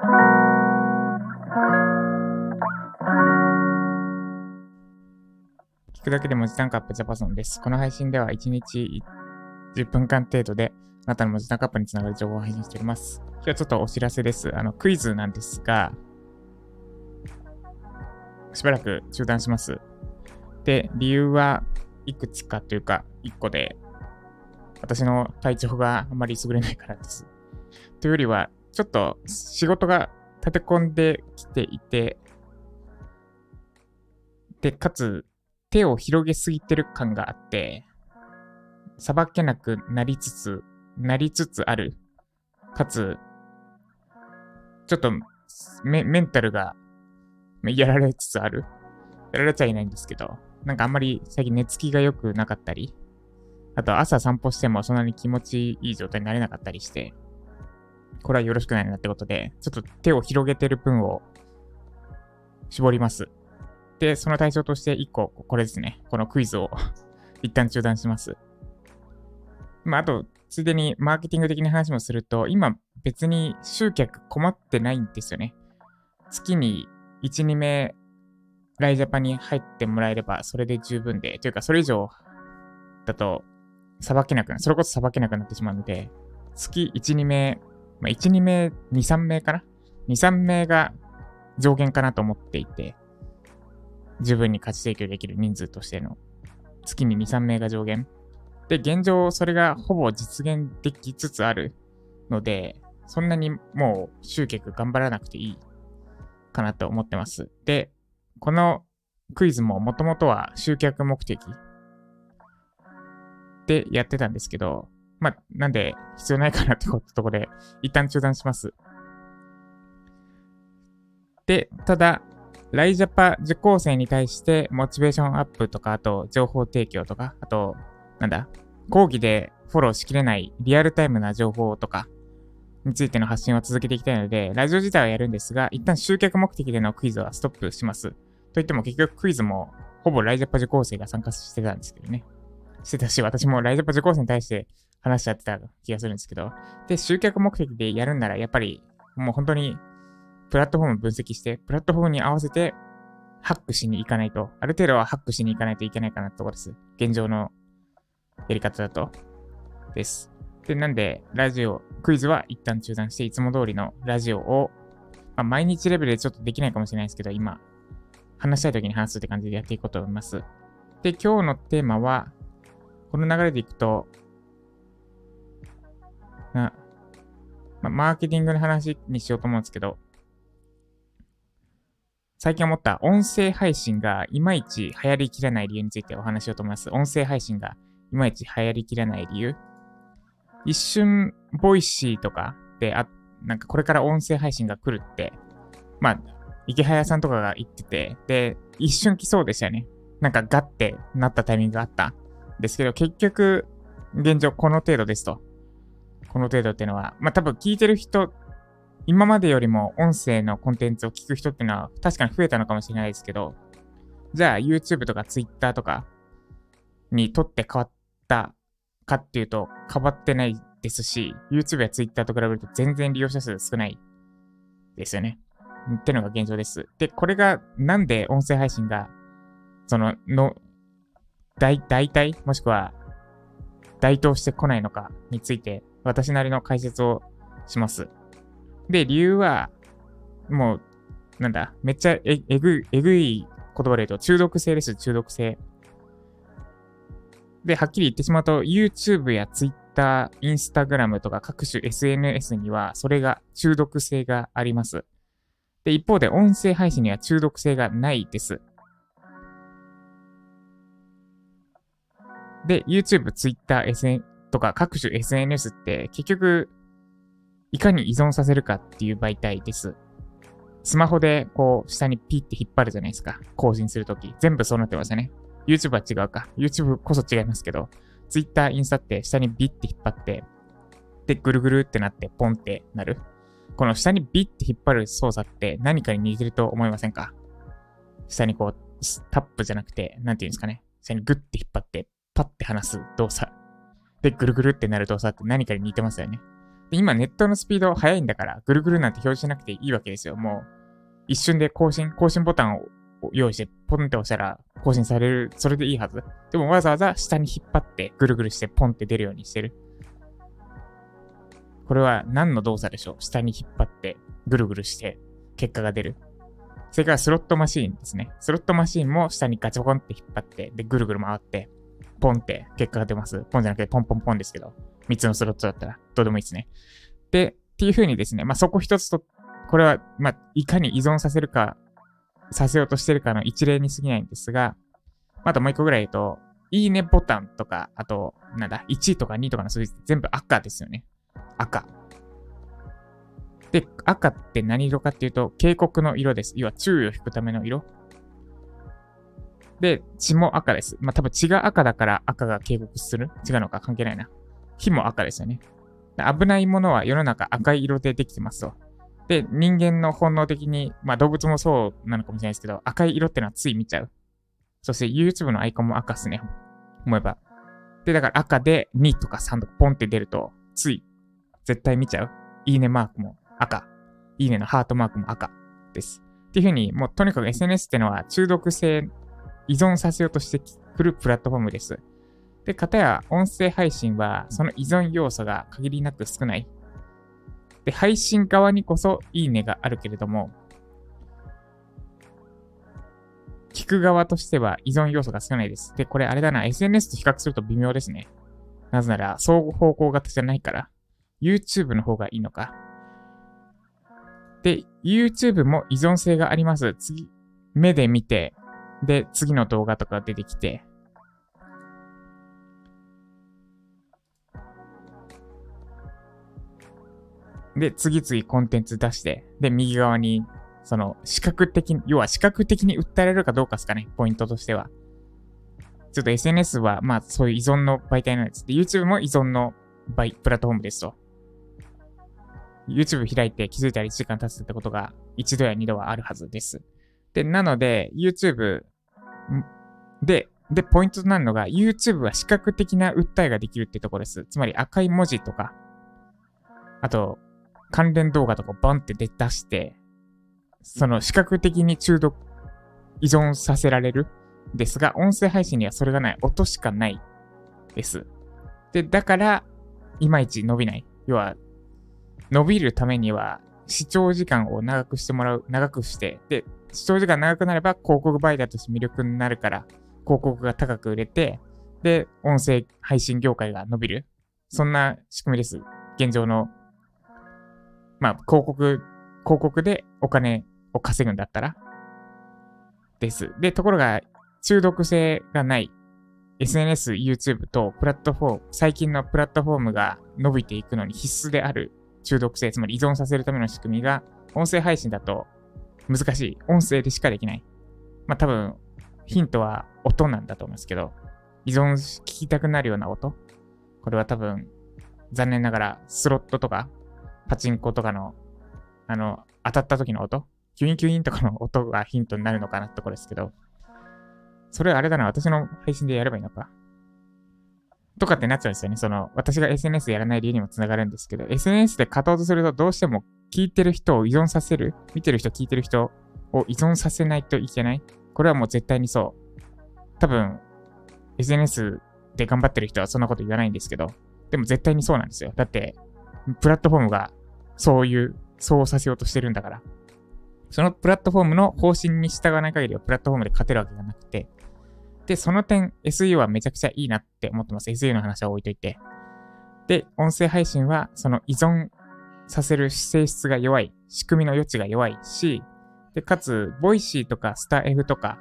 聞くだけで文字単価アップジャパソンです。この配信では1日10分間程度であなたの文字単価アップにつながる情報を配信しております。今日はちょっとお知らせです。あの、クイズなんですが、しばらく中断します。で、理由はいくつかというか、1個で、私の体調があまり優れないからです。というよりは、ちょっと仕事が立て込んできていて、で、かつ、手を広げすぎてる感があって、さばけなくなりつつ、なりつつある。かつ、ちょっとメメンタルがやられつつある。やられちゃいないんですけど、なんかあんまり最近寝つきが良くなかったり、あと朝散歩してもそんなに気持ちいい状態になれなかったりして、これはよろしくないなってことで、ちょっと手を広げてる分を絞ります。で、その対象として1個、これですね。このクイズを 一旦中断します。まあ、あと、ついでにマーケティング的な話もすると、今別に集客困ってないんですよね。月に1、2名、ライジャパンに入ってもらえればそれで十分で、というかそれ以上だと、さばけなくな。それこそさばけなくなってしまうので、月1、2名、まあ、1、2名、2、3名かな ?2、3名が上限かなと思っていて、十分に価値提供できる人数としての月に2、3名が上限。で、現状それがほぼ実現できつつあるので、そんなにもう集客頑張らなくていいかなと思ってます。で、このクイズももともとは集客目的でやってたんですけど、まあ、なんで必要ないかなってことこで一旦中断します。で、ただ、ライジャパ受講生に対してモチベーションアップとか、あと情報提供とか、あと、なんだ、講義でフォローしきれないリアルタイムな情報とかについての発信を続けていきたいので、ラジオ自体はやるんですが、一旦集客目的でのクイズはストップします。といっても結局クイズもほぼライジャパ受講生が参加してたんですけどね。してたし、私もライジャパ受講生に対して話しちゃってた気がするんですけど。で、集客目的でやるんなら、やっぱりもう本当にプラットフォーム分析して、プラットフォームに合わせてハックしに行かないと、ある程度はハックしに行かないといけないかなってところです。現状のやり方だと。です。で、なんで、ラジオ、クイズは一旦中断して、いつも通りのラジオを、まあ、毎日レベルでちょっとできないかもしれないですけど、今、話したい時に話すって感じでやっていこうと思います。で、今日のテーマは、この流れでいくと、な、ま、マーケティングの話にしようと思うんですけど、最近思った音声配信がいまいち流行りきらない理由についてお話しようと思います。音声配信がいまいち流行りきらない理由。一瞬、 Voicy とかで、あ、なんかこれから音声配信が来るって、まあ、イケハヤさんとかが言ってて、で、一瞬来そうでしたよね。なんかガッてなったタイミングがあったん。ですけど、結局、現状この程度ですと。この程度っていうのは、まあ多分聞いてる人今までよりも音声のコンテンツを聞く人っていうのは確かに増えたのかもしれないですけど、じゃあ YouTube とか Twitter とかにとって変わったかっていうと変わってないですし、YouTube や Twitter と比べると全然利用者数少ないですよね。ってのが現状です。で、これがなんで音声配信が、その、の、大、大体、もしくは、該当してこないのかについて、私なりの解説をします。で、理由は、もう、なんだ、めっちゃええぐえぐい言葉で言うと、中毒性です、中毒性。で、はっきり言ってしまうと、YouTube や Twitter、Instagram とか各種 SNS には、それが中毒性があります。で、一方で音声配信には中毒性がないです。で、YouTube、Twitter、SN とか各種 SNS って結局いかに依存させるかっていう媒体です。スマホでこう下にピッて引っ張るじゃないですか。更新するとき。全部そうなってますよね。YouTube は違うか。YouTube こそ違いますけど、Twitter、インスタって下にビッて引っ張って、で、ぐるぐるってなってポンってなる。この下にビッて引っ張る操作って何かに似てると思いませんか？下にこう、タップじゃなくて、なんていうんですかね。下にグッて引っ張って、パッて離す動作。で、ぐるぐるってなる動作って何かに似てますよね。で今ネットのスピード速いんだから、ぐるぐるなんて表示しなくていいわけですよ。もう、一瞬で更新、更新ボタンを用意して、ポンって押したら更新される、それでいいはず。でもわざわざ下に引っ張って、ぐるぐるしてポンって出るようにしてる。これは何の動作でしょう？下に引っ張って、ぐるぐるして、結果が出る。それからスロットマシーンですね。スロットマシーンも下にガチャポンって引っ張って、で、ぐるぐる回って、ポンって結果が出ます。ポンじゃなくてポンポンポンですけど、3つのスロットだったらどうでもいいですね。で、っていう風にですね、まあ、そこ一つと、これは、まあ、いかに依存させるか、させようとしてるかの一例に過ぎないんですが、あともう一個ぐらい言うと、いいねボタンとか、あと、なんだ、1とか2とかの数字って全部赤ですよね。赤。で、赤って何色かっていうと、警告の色です。要は注意を引くための色。で、血も赤です。まあ、多分血が赤だから赤が警告する？違うのか？関係ないな。火も赤ですよね。危ないものは世の中赤い色でできてますと。で、人間の本能的に、まあ動物もそうなのかもしれないですけど、赤い色ってのはつい見ちゃう。そして YouTube のアイコンも赤っすね。思えば。で、だから赤で2とか3とかポンって出ると、つい絶対見ちゃう。いいねマークも赤。いいねのハートマークも赤です。っていう風に、もうとにかく SNS ってのは中毒性依存させようとしてくるプラットフォームです。で、かたや音声配信はその依存要素が限りなく少ない。で、配信側にこそいいねがあるけれども、聞く側としては依存要素が少ないです。で、これあれだな、SNS と比較すると微妙ですね。なぜなら、相互方向型じゃないから、YouTube の方がいいのか。で、YouTube も依存性があります。次、目で見て、で、次の動画とか出てきて、で、次々コンテンツ出して、で、右側に、その、視覚的に、要は視覚的に訴えられるかどうかですかね、ポイントとしては。ちょっと SNS は、まあ、そういう依存の媒体なんです。で、YouTube も依存のバイプラットフォームですと。YouTube 開いて気づいたら1時間経つってことが1度や2度はあるはずです。で、なので、YouTube で、で、ポイントとなるのが、YouTube は視覚的な訴えができるってところです。つまり赤い文字とか、あと、関連動画とかバンって出して、その視覚的に中毒、依存させられるですが、音声配信にはそれがない。音しかないです。で、だから、いまいち伸びない。要は、伸びるためには、視聴時間を長くしてもらう、長くして、で、視聴時間長くなれば広告媒体として魅力になるから、広告が高く売れて、で、音声配信業界が伸びる。そんな仕組みです。現状のまあ、広告、広告でお金を稼ぐんだったら、です。で、ところが、中毒性がない SNS、YouTube とプラットフォーム、最近のプラットフォームが伸びていくのに必須である中毒性、つまり依存させるための仕組みが、音声配信だと難しい。音声でしかできない。まあ多分、ヒントは音なんだと思うんですけど、依存し聞きたくなるような音。これは多分、残念ながらスロットとかパチンコとかの、あの、当たった時の音キュインキュインとかの音がヒントになるのかなってところですけど、それはあれだな、私の配信でやればいいのか。とかってなっちゃうんですよね。その、私が SNS やらない理由にもつながるんですけど、SNS で勝とうとするとどうしても聞いてる人を依存させる、見てる人、聞いてる人を依存させないといけない。これはもう絶対にそう。多分、SNS で頑張ってる人はそんなこと言わないんですけど、でも絶対にそうなんですよ。だって、プラットフォームがそういう、そうさせようとしてるんだから。そのプラットフォームの方針に従わない限りはプラットフォームで勝てるわけがなくて。で、その点 SU はめちゃくちゃいいなって思ってます。SU の話は置いといて。で、音声配信はその依存させる性質が弱い、仕組みの余地が弱いし、で、かつ、 Voicy とかスタ F とか、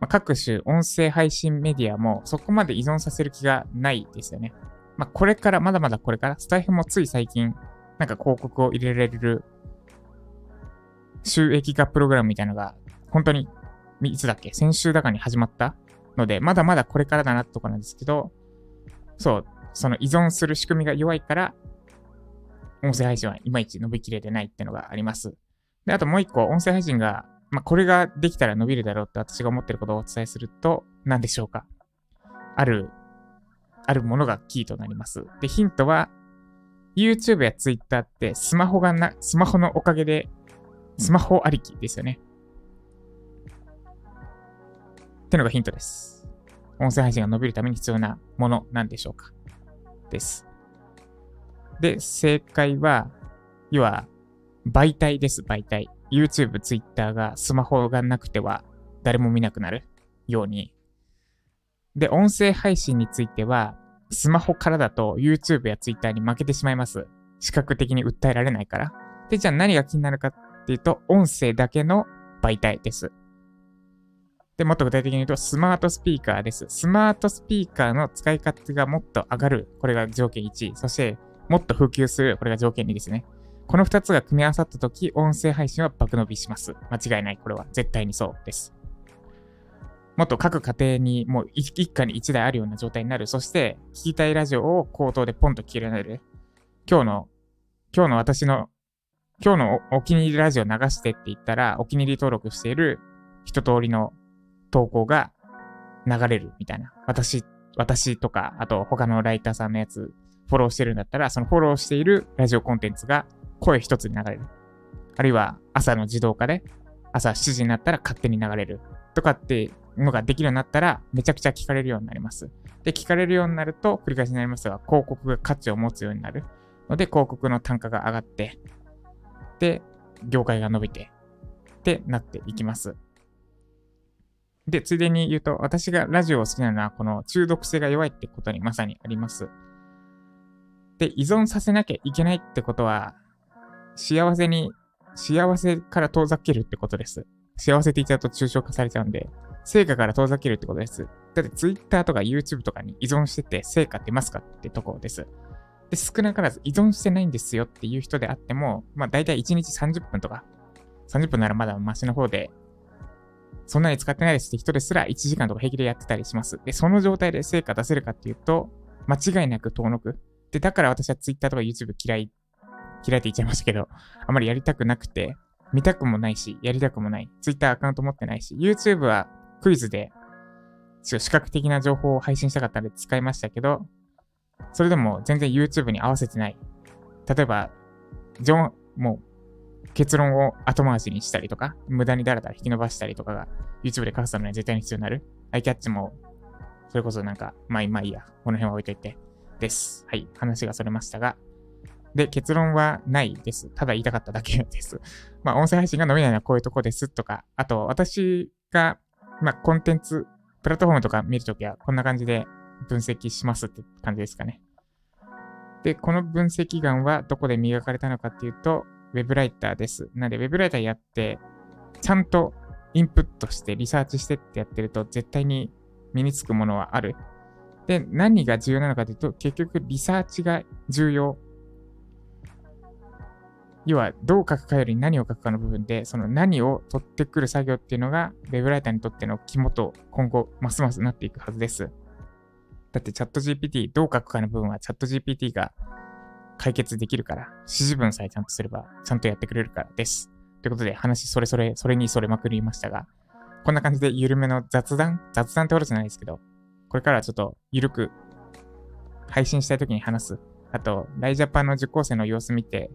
まあ、各種音声配信メディアもそこまで依存させる気がないですよね。まあ、これから、まだまだこれから、スタイフもつい最近なんか広告を入れられる収益化プログラムみたいなのが、本当に、いつだっけ先週だかに始まったので、まだまだこれからだなとこなんですけど、そう、その依存する仕組みが弱いから、音声配信はいまいち伸びきれてないっていうのがあります。で、あともう一個、音声配信が、まあ、これができたら伸びるだろうって私が思ってることをお伝えすると、何でしょうかある、あるものがキーとなります。で、ヒントは、YouTube や Twitter ってスマホがな、スマホのおかげで、スマホありきですよね。ってのがヒントです。音声配信が伸びるために必要なものなんでしょうかです。で、正解は、要は、媒体です、媒体。YouTube、Twitter がスマホがなくては誰も見なくなるように。で、音声配信については、スマホからだと YouTube や Twitter に負けてしまいます。視覚的に訴えられないから。で、じゃあ何が気になるかっていうと、音声だけの媒体です。で、もっと具体的に言うと、スマートスピーカーです。スマートスピーカーの使い勝手がもっと上がる。これが条件1。そして、もっと普及する。これが条件2ですね。この2つが組み合わさったとき、音声配信は爆伸びします。間違いない。これは絶対にそうです。もっと各家庭にもう一家に一台あるような状態になる。そして、聞きたいラジオを口頭でポンと聞けるようになる。今日の、今日の私の、今日のお気に入りラジオ流してって言ったら、お気に入り登録している一通りの投稿が流れるみたいな。私、私とか、あと他のライターさんのやつ、フォローしてるんだったら、そのフォローしているラジオコンテンツが声一つに流れる。あるいは朝の自動化で、朝7時になったら勝手に流れる。とかってのができるようになったら、めちゃくちゃ聞かれるようになります。で、聞かれるようになると、繰り返しになりますが、広告が価値を持つようになるので、広告の単価が上がって、で、業界が伸びて、ってなっていきます。で、ついでに言うと、私がラジオを好きなのは、この中毒性が弱いってことにまさにあります。で、依存させなきゃいけないってことは、幸せに、幸せから遠ざけるってことです。幸せって言っちゃうと抽象化されちゃうんで、成果から遠ざけるってことです。だって Twitter とか YouTube とかに依存してて成果出ますかってとこです。で、少なからず依存してないんですよっていう人であっても、まあ大体1日30分とか、30分ならまだマシの方で、そんなに使ってないですって人ですら1時間とか平気でやってたりします。で、その状態で成果出せるかっていうと、間違いなく遠のく。で、だから私は Twitter とか YouTube 嫌い、嫌いって言っちゃいましたけど、あまりやりたくなくて、見たくもないし、やりたくもない。Twitter アカウント持ってないし、YouTube はクイズで、視覚的な情報を配信したかったので使いましたけど、それでも全然 YouTube に合わせてない。例えば、ジョン、もう、結論を後回しにしたりとか、無駄にだらだら引き伸ばしたりとかが YouTube で書くためには絶対に必要になる。アイキャッチも、それこそなんか、まあ、まあいいや。この辺は置いといて。です。はい。話がそれましたが。で、結論はないです。ただ言いたかっただけです。まあ、音声配信が伸びないのはこういうとこですとか、あと、私がまあ、コンテンツ、プラットフォームとか見るときはこんな感じで分析しますって感じですかね。で、この分析眼はどこで磨かれたのかっていうと、ウェブライターです。なので、ウェブライターやって、ちゃんとインプットしてリサーチしてってやってると、絶対に身につくものはある。で、何が重要なのかというと、結局リサーチが重要要は、どう書くかより何を書くかの部分で、その何を取ってくる作業っていうのが、ウェブライターにとっての肝と今後、ますますなっていくはずです。だってチャット GPT、どう書くかの部分はチャット GPT が解決できるから、指示文さえちゃんとすれば、ちゃんとやってくれるからです。ということで、話それそれ、それにそれまくりましたが、こんな感じで緩めの雑談雑談ってことじゃないですけど、これからちょっと緩く配信したい時に話す。あと、ライジャパンの受講生の様子見て、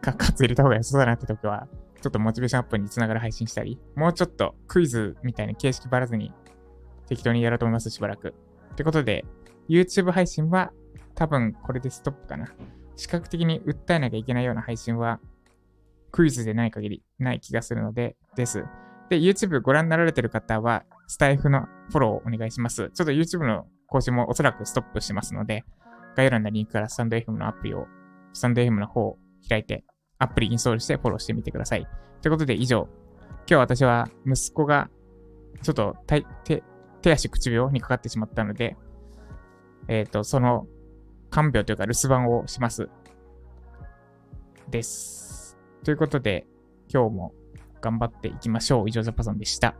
か、かつ入れた方が良さそうだなって時は、ちょっとモチベーションアップにつながる配信したり、もうちょっとクイズみたいな形式ばらずに適当にやろうと思います、しばらく。ってことで、YouTube 配信は多分これでストップかな。視覚的に訴えなきゃいけないような配信はクイズでない限りない気がするので、です。で、YouTube ご覧になられてる方は、スタイフのフォローをお願いします。ちょっと YouTube の更新もおそらくストップしますので、概要欄のリンクからスタンド FM のアプリを、スタンド FM の方を開いてアプリインストールしてフォローしてみてください。ということで以上、今日私は息子がちょっと手手足口病にかかってしまったので、えっ、ー、と、その看病というか留守番をします。です。ということで、今日も頑張っていきましょう。以上、ザパさんでした。